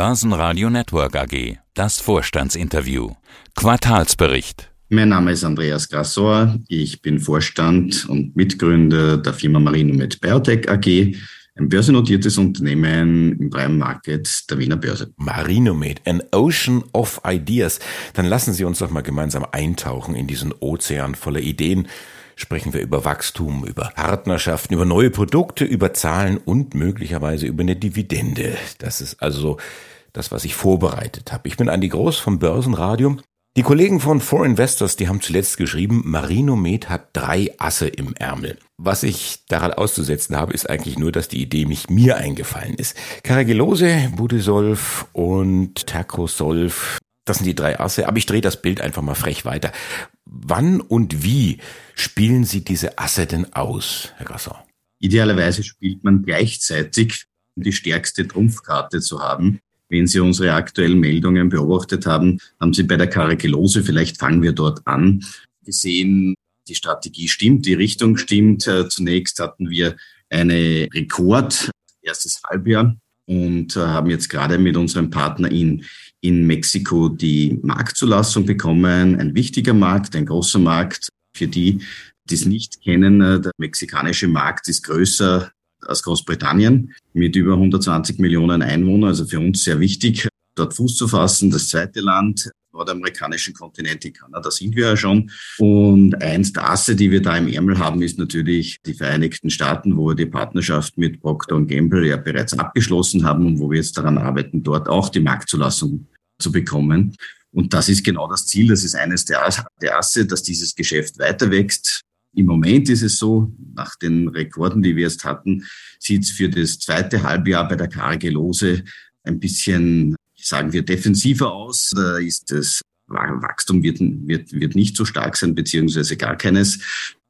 Börsenradio Network AG. Das Vorstandsinterview. Quartalsbericht. Mein Name ist Andreas Grassor. Ich bin Vorstand und Mitgründer der Firma Marinomed Biotech AG, ein börsennotiertes Unternehmen im Prime Market der Wiener Börse. Marinomed, an Ocean of Ideas. Dann lassen Sie uns doch mal gemeinsam eintauchen in diesen Ozean voller Ideen sprechen wir über Wachstum, über Partnerschaften, über neue Produkte, über Zahlen und möglicherweise über eine Dividende. Das ist also das, was ich vorbereitet habe. Ich bin Andi Groß vom Börsenradio. Die Kollegen von Four Investors, die haben zuletzt geschrieben, Marinomed hat drei Asse im Ärmel. Was ich daran auszusetzen habe, ist eigentlich nur, dass die Idee nicht mir eingefallen ist. Caragillose, Budesolf und Tercosolf, das sind die drei Asse, aber ich drehe das Bild einfach mal frech weiter. Wann und wie spielen Sie diese Asse denn aus, Herr Grasson? Idealerweise spielt man gleichzeitig, um die stärkste Trumpfkarte zu haben. Wenn Sie unsere aktuellen Meldungen beobachtet haben, haben Sie bei der Karikilose, vielleicht fangen wir dort an, gesehen, die Strategie stimmt, die Richtung stimmt. Äh, zunächst hatten wir eine Rekord, erstes Halbjahr, und äh, haben jetzt gerade mit unserem Partner in in Mexiko die Marktzulassung bekommen. Ein wichtiger Markt, ein großer Markt. Für die, die es nicht kennen, äh, der mexikanische Markt ist größer als Großbritannien mit über 120 Millionen Einwohnern. Also für uns sehr wichtig, dort Fuß zu fassen. Das zweite Land nordamerikanischen Kontinent, in Kanada sind wir ja schon. Und eins der Asse, die wir da im Ärmel haben, ist natürlich die Vereinigten Staaten, wo wir die Partnerschaft mit Procter Gamble ja bereits abgeschlossen haben und wo wir jetzt daran arbeiten, dort auch die Marktzulassung zu bekommen. Und das ist genau das Ziel. Das ist eines der, Asse, dass dieses Geschäft weiter wächst. Im Moment ist es so, nach den Rekorden, die wir jetzt hatten, sieht es für das zweite Halbjahr bei der Cargelose ein bisschen sagen wir, defensiver aus. Da ist das Wachstum wird, wird, wird nicht so stark sein, beziehungsweise gar keines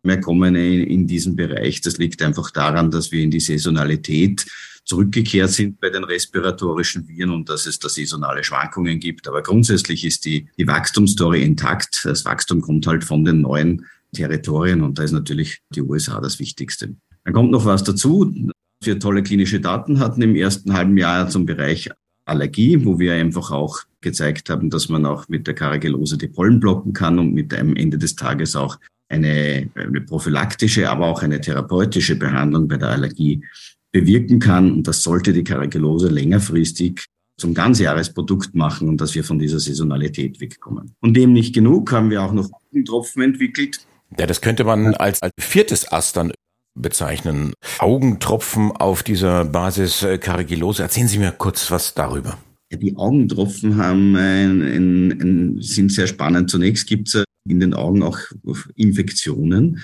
mehr kommen in, in diesem Bereich. Das liegt einfach daran, dass wir in die Saisonalität zurückgekehrt sind bei den respiratorischen Viren und dass es da saisonale Schwankungen gibt. Aber grundsätzlich ist die, die Wachstumsstory intakt. Das Wachstum kommt halt von den neuen Territorien und da ist natürlich die USA das Wichtigste. Dann kommt noch was dazu. Wir tolle klinische Daten hatten im ersten halben Jahr zum Bereich Allergie, wo wir einfach auch gezeigt haben, dass man auch mit der Karagellose die Pollen blocken kann und mit am Ende des Tages auch eine, eine prophylaktische, aber auch eine therapeutische Behandlung bei der Allergie bewirken kann. Und das sollte die Karagellose längerfristig zum Ganzjahresprodukt machen und dass wir von dieser Saisonalität wegkommen. Und dem nicht genug haben wir auch noch Augentropfen entwickelt. Ja, das könnte man als, als viertes Ast dann bezeichnen. Augentropfen auf dieser Basis äh, Carigillose. Erzählen Sie mir kurz was darüber. Die Augentropfen haben ein, ein, ein, sind sehr spannend. Zunächst gibt es äh, in den Augen auch Infektionen,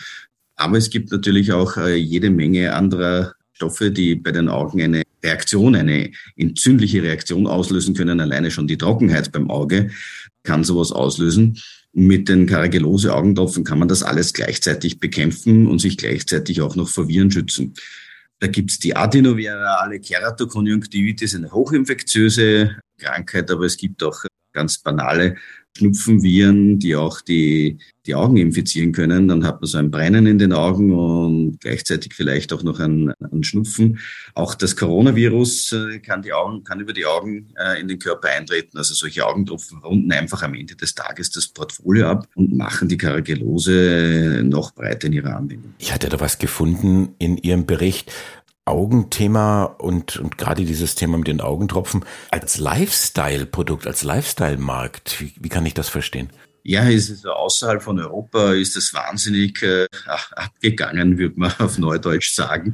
aber es gibt natürlich auch äh, jede Menge anderer Stoffe, die bei den Augen eine Reaktion, eine entzündliche Reaktion auslösen können. Alleine schon die Trockenheit beim Auge kann sowas auslösen. Mit den Karagellose-Augentropfen kann man das alles gleichzeitig bekämpfen und sich gleichzeitig auch noch vor Viren schützen. Da gibt's die adenovirale Keratokonjunktivitis, eine hochinfektiöse Krankheit, aber es gibt auch ganz banale Schnupfenviren, die auch die, die Augen infizieren können. Dann hat man so ein Brennen in den Augen und gleichzeitig vielleicht auch noch ein, ein Schnupfen. Auch das Coronavirus äh, kann, die Augen, kann über die Augen äh, in den Körper eintreten. Also solche Augentropfen runden einfach am Ende des Tages das Portfolio ab und machen die Karagellose noch breiter in ihrer Anwendung. Ich hatte da was gefunden in Ihrem Bericht, Augenthema und, und gerade dieses Thema mit den Augentropfen als Lifestyle-Produkt, als Lifestyle-Markt. Wie, wie kann ich das verstehen? Ja, ist es außerhalb von Europa ist es wahnsinnig äh, abgegangen, würde man auf Neudeutsch sagen.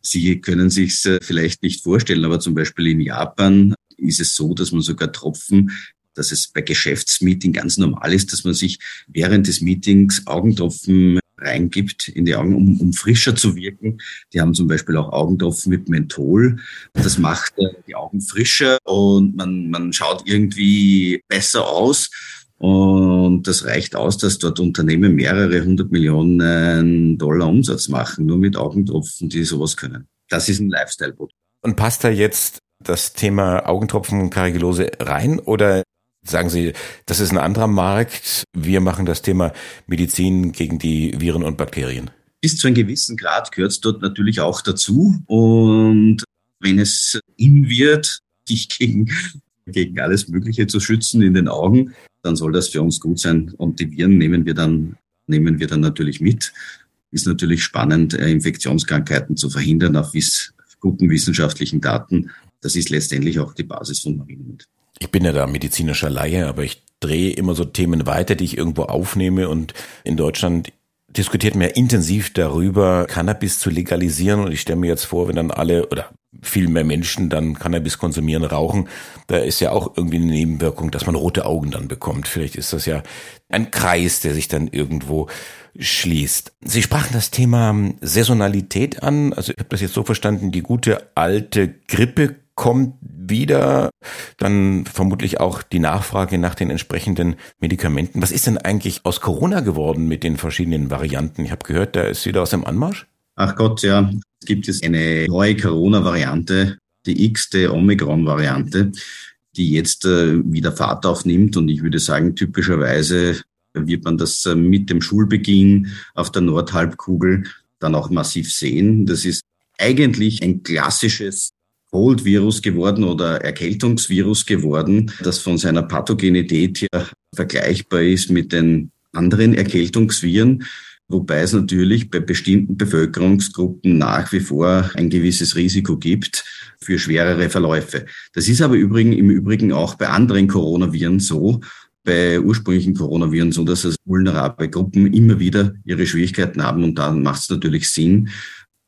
Sie können sich äh, vielleicht nicht vorstellen, aber zum Beispiel in Japan ist es so, dass man sogar Tropfen dass es bei Geschäftsmeeting ganz normal ist, dass man sich während des Meetings Augentropfen reingibt in die Augen, um, um frischer zu wirken. Die haben zum Beispiel auch Augentropfen mit Menthol. Das macht äh, die Augen frischer und man, man schaut irgendwie besser aus. Und das reicht aus, dass dort Unternehmen mehrere hundert Millionen Dollar Umsatz machen, nur mit Augentropfen, die sowas können. Das ist ein Lifestyle-Produkt. Und passt da jetzt das Thema Augentropfen und Karigellose rein oder Sagen Sie, das ist ein anderer Markt. Wir machen das Thema Medizin gegen die Viren und Bakterien. Bis zu einem gewissen Grad gehört es dort natürlich auch dazu. Und wenn es in wird, sich gegen gegen alles Mögliche zu schützen in den Augen, dann soll das für uns gut sein. Und die Viren nehmen wir dann, nehmen wir dann natürlich mit. Ist natürlich spannend, äh, Infektionskrankheiten zu verhindern auf guten wissenschaftlichen Daten. Das ist letztendlich auch die Basis von Marinomed. Ich bin ja da medizinischer Laie, aber ich drehe immer so Themen weiter, die ich irgendwo aufnehme und in Deutschland diskutiert man ja intensiv darüber, Cannabis zu legalisieren. Und ich stelle mir jetzt vor, wenn dann alle oder viel mehr Menschen dann Cannabis konsumieren, rauchen, da ist ja auch irgendwie eine Nebenwirkung, dass man rote Augen dann bekommt. Vielleicht ist das ja ein Kreis, der sich dann irgendwo schließt. Sie sprachen das Thema Saisonalität an. Also ich habe das jetzt so verstanden, die gute alte Grippe kommt wieder, dann vermutlich auch die Nachfrage nach den entsprechenden Medikamenten. Was ist denn eigentlich aus Corona geworden mit den verschiedenen Varianten? Ich habe gehört, da ist wieder aus dem Anmarsch. Ach Gott, ja. Es gibt jetzt eine neue Corona-Variante, die x-te Omikron-Variante, die jetzt äh, wieder Fahrt aufnimmt. Und ich würde sagen, typischerweise wird man das äh, mit dem Schulbeginn auf der Nordhalbkugel dann auch massiv sehen. Das ist eigentlich ein klassisches Cold-Virus geworden oder Erkältungsvirus geworden, das von seiner Pathogenität her vergleichbar ist mit den anderen Erkältungsviren, wobei es natürlich bei bestimmten Bevölkerungsgruppen nach wie vor ein gewisses Risiko gibt für schwerere Verläufe. Das ist aber übrigen, im Übrigen auch bei anderen Coronaviren so, bei ursprünglichen Coronaviren so, dass es vulnerable Gruppen immer wieder ihre Schwierigkeiten haben und dann macht es natürlich Sinn,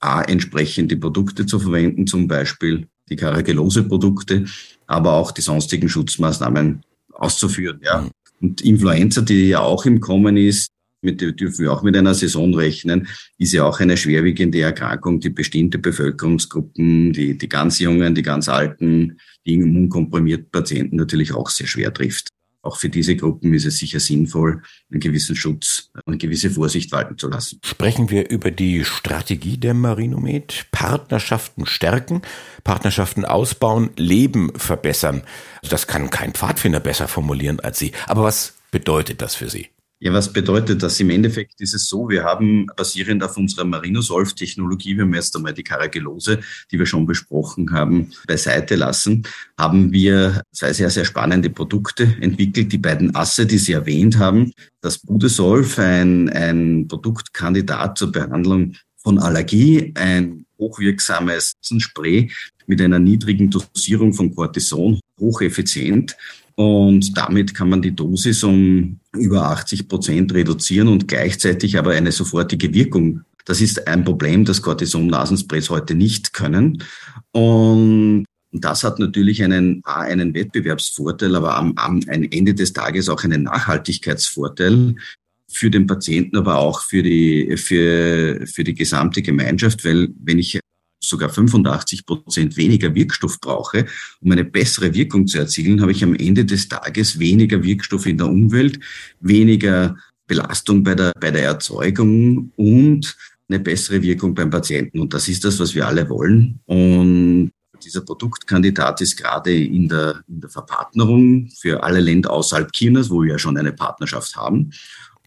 A, entsprechende Produkte zu verwenden, zum Beispiel die Karagelose-Produkte, aber auch die sonstigen Schutzmaßnahmen auszuführen. Ja. Mhm. Und Influenza, die ja auch im Kommen ist, mit der dürfen wir auch mit einer Saison rechnen, ist ja auch eine schwerwiegende Erkrankung, die bestimmte Bevölkerungsgruppen, die, die ganz Jungen, die ganz Alten, die immunkomprimierten Patienten natürlich auch sehr schwer trifft auch für diese Gruppen ist es sicher sinnvoll, einen gewissen Schutz, eine gewisse Vorsicht walten zu lassen. Sprechen wir über die Strategie der Marinomed. Partnerschaften stärken, Partnerschaften ausbauen, Leben verbessern. Also das kann kein Pfadfinder besser formulieren als Sie. Aber was bedeutet das für Sie? Ja, was bedeutet das? Im Endeffekt ist es so, wir haben basierend auf unserer Marinosolf-Technologie, wir haben jetzt einmal die Karagelose, die wir schon besprochen haben, beiseite lassen, haben wir zwei sehr, sehr spannende Produkte entwickelt. Die beiden Asse, die Sie erwähnt haben, das Budesolf, ein, ein Produktkandidat zur Behandlung von Allergie, ein hochwirksames Spray mit einer niedrigen Dosierung von Cortison, hocheffizient und damit kann man die Dosis um über 80 Prozent reduzieren und gleichzeitig aber eine sofortige Wirkung. Das ist ein Problem, das Cortison-Nasensprays heute nicht können. Und das hat natürlich einen, einen Wettbewerbsvorteil, aber am, am Ende des Tages auch einen Nachhaltigkeitsvorteil für den Patienten, aber auch für die, für, für die gesamte Gemeinschaft, weil wenn ich sogar 85 Prozent weniger Wirkstoff brauche, um eine bessere Wirkung zu erzielen, habe ich am Ende des Tages weniger Wirkstoff in der Umwelt, weniger Belastung bei der, bei der Erzeugung und eine bessere Wirkung beim Patienten. Und das ist das, was wir alle wollen. Und dieser Produktkandidat ist gerade in der, in der Verpartnerung für alle Länder außerhalb Chinas, wo wir ja schon eine Partnerschaft haben.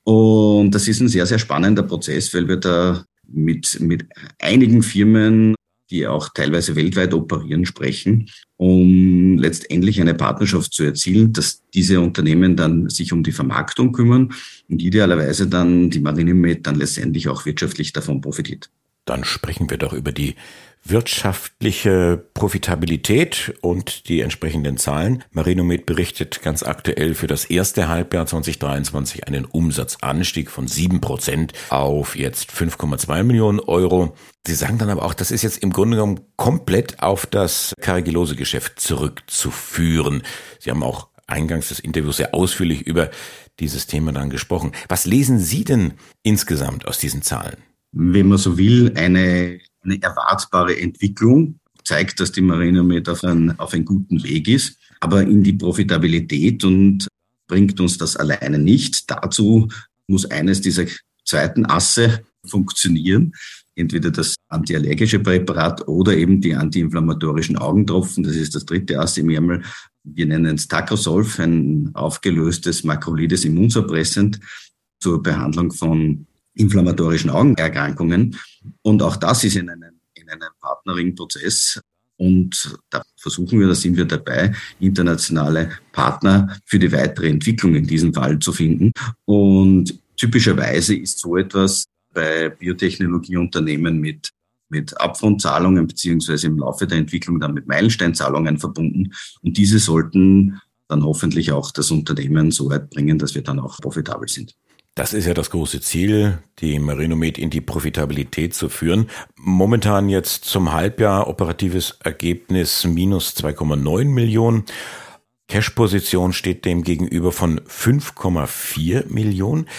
Und das ist ein sehr, sehr spannender Prozess, weil wir da mit, mit einigen Firmen die auch teilweise weltweit operieren, sprechen, um letztendlich eine Partnerschaft zu erzielen, dass diese Unternehmen dann sich um die Vermarktung kümmern und idealerweise dann die Marinemed dann letztendlich auch wirtschaftlich davon profitiert. Dann sprechen wir doch über die wirtschaftliche Profitabilität und die entsprechenden Zahlen. Marinomed berichtet ganz aktuell für das erste Halbjahr 2023 einen Umsatzanstieg von sieben Prozent auf jetzt 5,2 Millionen Euro. Sie sagen dann aber auch, das ist jetzt im Grunde genommen komplett auf das Carigilose-Geschäft zurückzuführen. Sie haben auch eingangs des Interviews sehr ausführlich über dieses Thema dann gesprochen. Was lesen Sie denn insgesamt aus diesen Zahlen? Wenn man so will, eine eine erwartbare Entwicklung, zeigt, dass die Marinomed auf, ein, auf einem guten Weg ist, aber in die Profitabilität und bringt uns das alleine nicht. Dazu muss eines dieser zweiten Asse funktionieren. Entweder das antiallergische Präparat oder eben die antiinflammatorischen Augentropfen. Das ist das dritte Ass im Ärmel. Wir nennen es Tacrosolf, ein aufgelöstes makrolides Immunsuppressant zur Behandlung von inflammatorischen Augenerkrankungen. Und auch das ist in einem, in einem Partnering-Prozess Und da versuchen wir, da sind wir dabei, internationale Partner für die weitere Entwicklung in diesem Fall zu finden. Und typischerweise ist so etwas bei Biotechnologieunternehmen mit mit Upfront-Zahlungen beziehungsweise im Laufe der Entwicklung dann mit Meilensteinzahlungen verbunden. Und diese sollten dann hoffentlich auch das Unternehmen so weit bringen, dass wir dann auch profitabel sind. Das ist ja das große Ziel, die Marinomed in die Profitabilität zu führen. Momentan jetzt zum Halbjahr operatives Ergebnis minus 2,9 Millionen. Cash-Position steht dem gegenüber von 5,4 Millionen.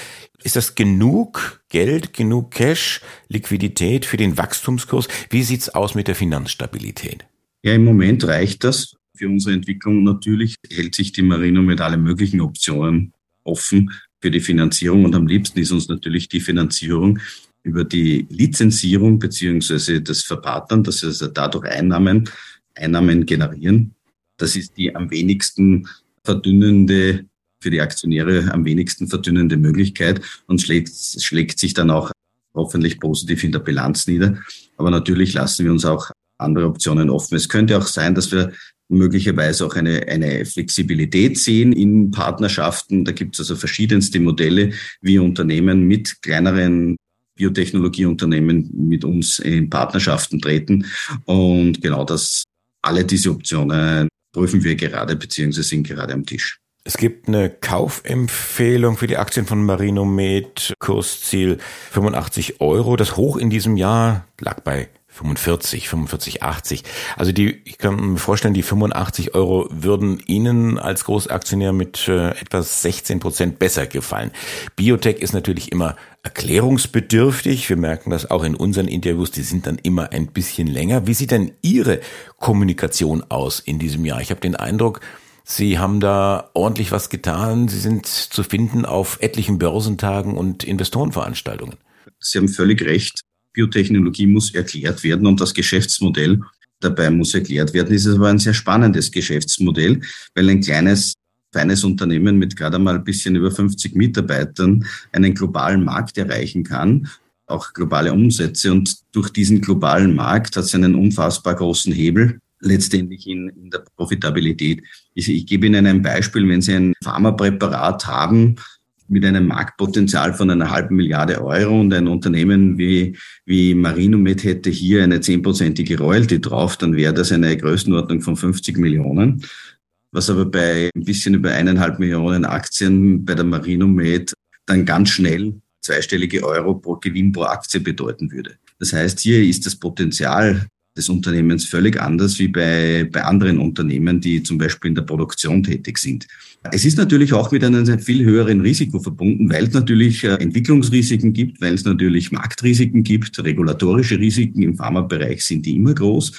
Ist das genug Geld, genug Cash, Liquidität für den Wachstumskurs? Wie sieht's aus mit der Finanzstabilität? Ja, im Moment reicht das für unsere Entwicklung. Natürlich hält sich die Marino mit allen möglichen Optionen offen für die Finanzierung und am liebsten ist uns natürlich die Finanzierung über die Lizenzierung beziehungsweise das Verpartnern, dass also dadurch Einnahmen, Einnahmen generieren. Das ist die am wenigsten verdünnende, für die Aktionäre am wenigsten verdünnende Möglichkeit und schlägt, schlägt sich dann auch hoffentlich positiv in der Bilanz nieder. Aber natürlich lassen wir uns auch andere Optionen offen. Es könnte auch sein, dass wir möglicherweise auch eine, eine Flexibilität sehen in Partnerschaften. Da gibt es also verschiedenste Modelle, wie Unternehmen mit kleineren Biotechnologieunternehmen mit uns in Partnerschaften treten. Und genau das, alle diese Optionen prüfen wir gerade beziehungsweise sind gerade am Tisch. Es gibt eine Kaufempfehlung für die Aktien von Marinomed, Kursziel 85 Euro. Das Hoch in diesem Jahr lag bei 45, 45, 80. Also die, ich kann mir vorstellen, die 85 Euro würden Ihnen als Großaktionär mit äh, etwa 16 Prozent besser gefallen. Biotech ist natürlich immer erklärungsbedürftig. Wir merken das auch in unseren Interviews. Die sind dann immer ein bisschen länger. Wie sieht denn Ihre Kommunikation aus in diesem Jahr? Ich habe den Eindruck, Sie haben da ordentlich was getan. Sie sind zu finden auf etlichen Börsentagen und Investorenveranstaltungen. Sie haben völlig recht. Biotechnologie muss erklärt werden und das Geschäftsmodell dabei muss erklärt werden. Es ist aber ein sehr spannendes Geschäftsmodell, weil ein kleines, feines Unternehmen mit gerade mal ein bisschen über 50 Mitarbeitern einen globalen Markt erreichen kann, auch globale Umsätze. Und durch diesen globalen Markt hat es einen unfassbar großen Hebel letztendlich in, in der Profitabilität. Ich, ich gebe Ihnen ein Beispiel, wenn Sie ein Pharmapräparat haben, mit einem Marktpotenzial von einer halben Milliarde Euro und ein Unternehmen wie, wie Marinomed hätte hier eine zehnprozentige Royalty drauf, dann wäre das eine Größenordnung von 50 Millionen. Was aber bei ein bisschen über eineinhalb Millionen Aktien bei der Marinomed dann ganz schnell zweistellige Euro pro Gewinn pro Aktie bedeuten würde. Das heißt, hier ist das Potenzial des Unternehmens völlig anders wie bei, bei anderen Unternehmen, die zum Beispiel in der Produktion tätig sind. Es ist natürlich auch mit einem viel höheren Risiko verbunden, weil es natürlich äh, Entwicklungsrisiken gibt, weil es natürlich Marktrisiken gibt, regulatorische Risiken im Pharmabereich sind die immer groß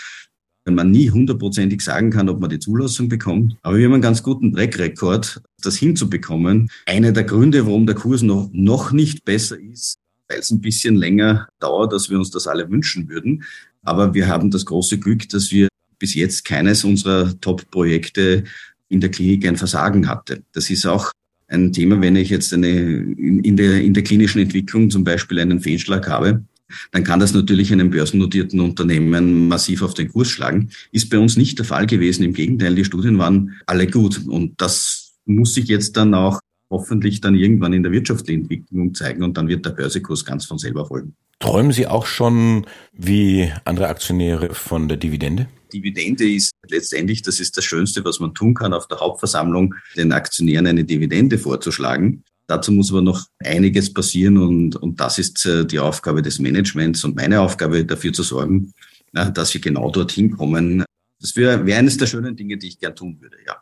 wenn man nie hundertprozentig sagen kann, ob man die Zulassung bekommt. Aber wir haben einen ganz guten Track-Record, das hinzubekommen. Einer der Gründe, warum der Kurs noch, noch nicht besser ist, weil es ein bisschen länger dauert, als wir uns das alle wünschen würden. Aber wir haben das große Glück, dass wir bis jetzt keines unserer Top-Projekte in der Klinik ein Versagen hatte. Das ist auch ein Thema, wenn ich jetzt eine, in, der, in der klinischen Entwicklung zum Beispiel einen Fehlschlag habe, dann kann das natürlich einem börsennotierten Unternehmen massiv auf den Kurs schlagen. Ist bei uns nicht der Fall gewesen. Im Gegenteil, die Studien waren alle gut. Und das muss sich jetzt dann auch hoffentlich dann irgendwann in der wirtschaftlichen Entwicklung zeigen und dann wird der Börsekurs ganz von selber folgen. Träumen Sie auch schon wie andere Aktionäre von der Dividende? Dividende ist letztendlich, das ist das Schönste, was man tun kann, auf der Hauptversammlung den Aktionären eine Dividende vorzuschlagen. Dazu muss aber noch einiges passieren und, und das ist äh, die Aufgabe des Managements und meine Aufgabe dafür zu sorgen, dass wir genau dorthin kommen. Das wäre wär eines der schönen Dinge, die ich gern tun würde, ja.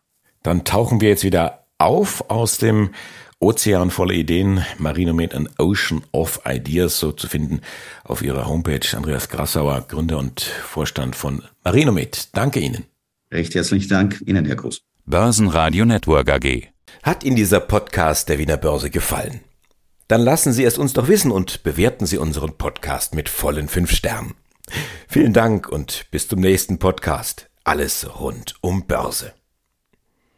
Dann tauchen wir jetzt wieder auf aus dem Ozean voller Ideen, Marinomed an Ocean of Ideas, so zu finden auf ihrer Homepage. Andreas Grassauer, Gründer und Vorstand von Marinomed. Danke Ihnen. Recht herzlichen Dank Ihnen, Herr Groß. Börsenradio Network AG. Hat Ihnen dieser Podcast der Wiener Börse gefallen? Dann lassen Sie es uns doch wissen und bewerten Sie unseren Podcast mit vollen fünf Sternen. Vielen Dank und bis zum nächsten Podcast. Alles rund um Börse.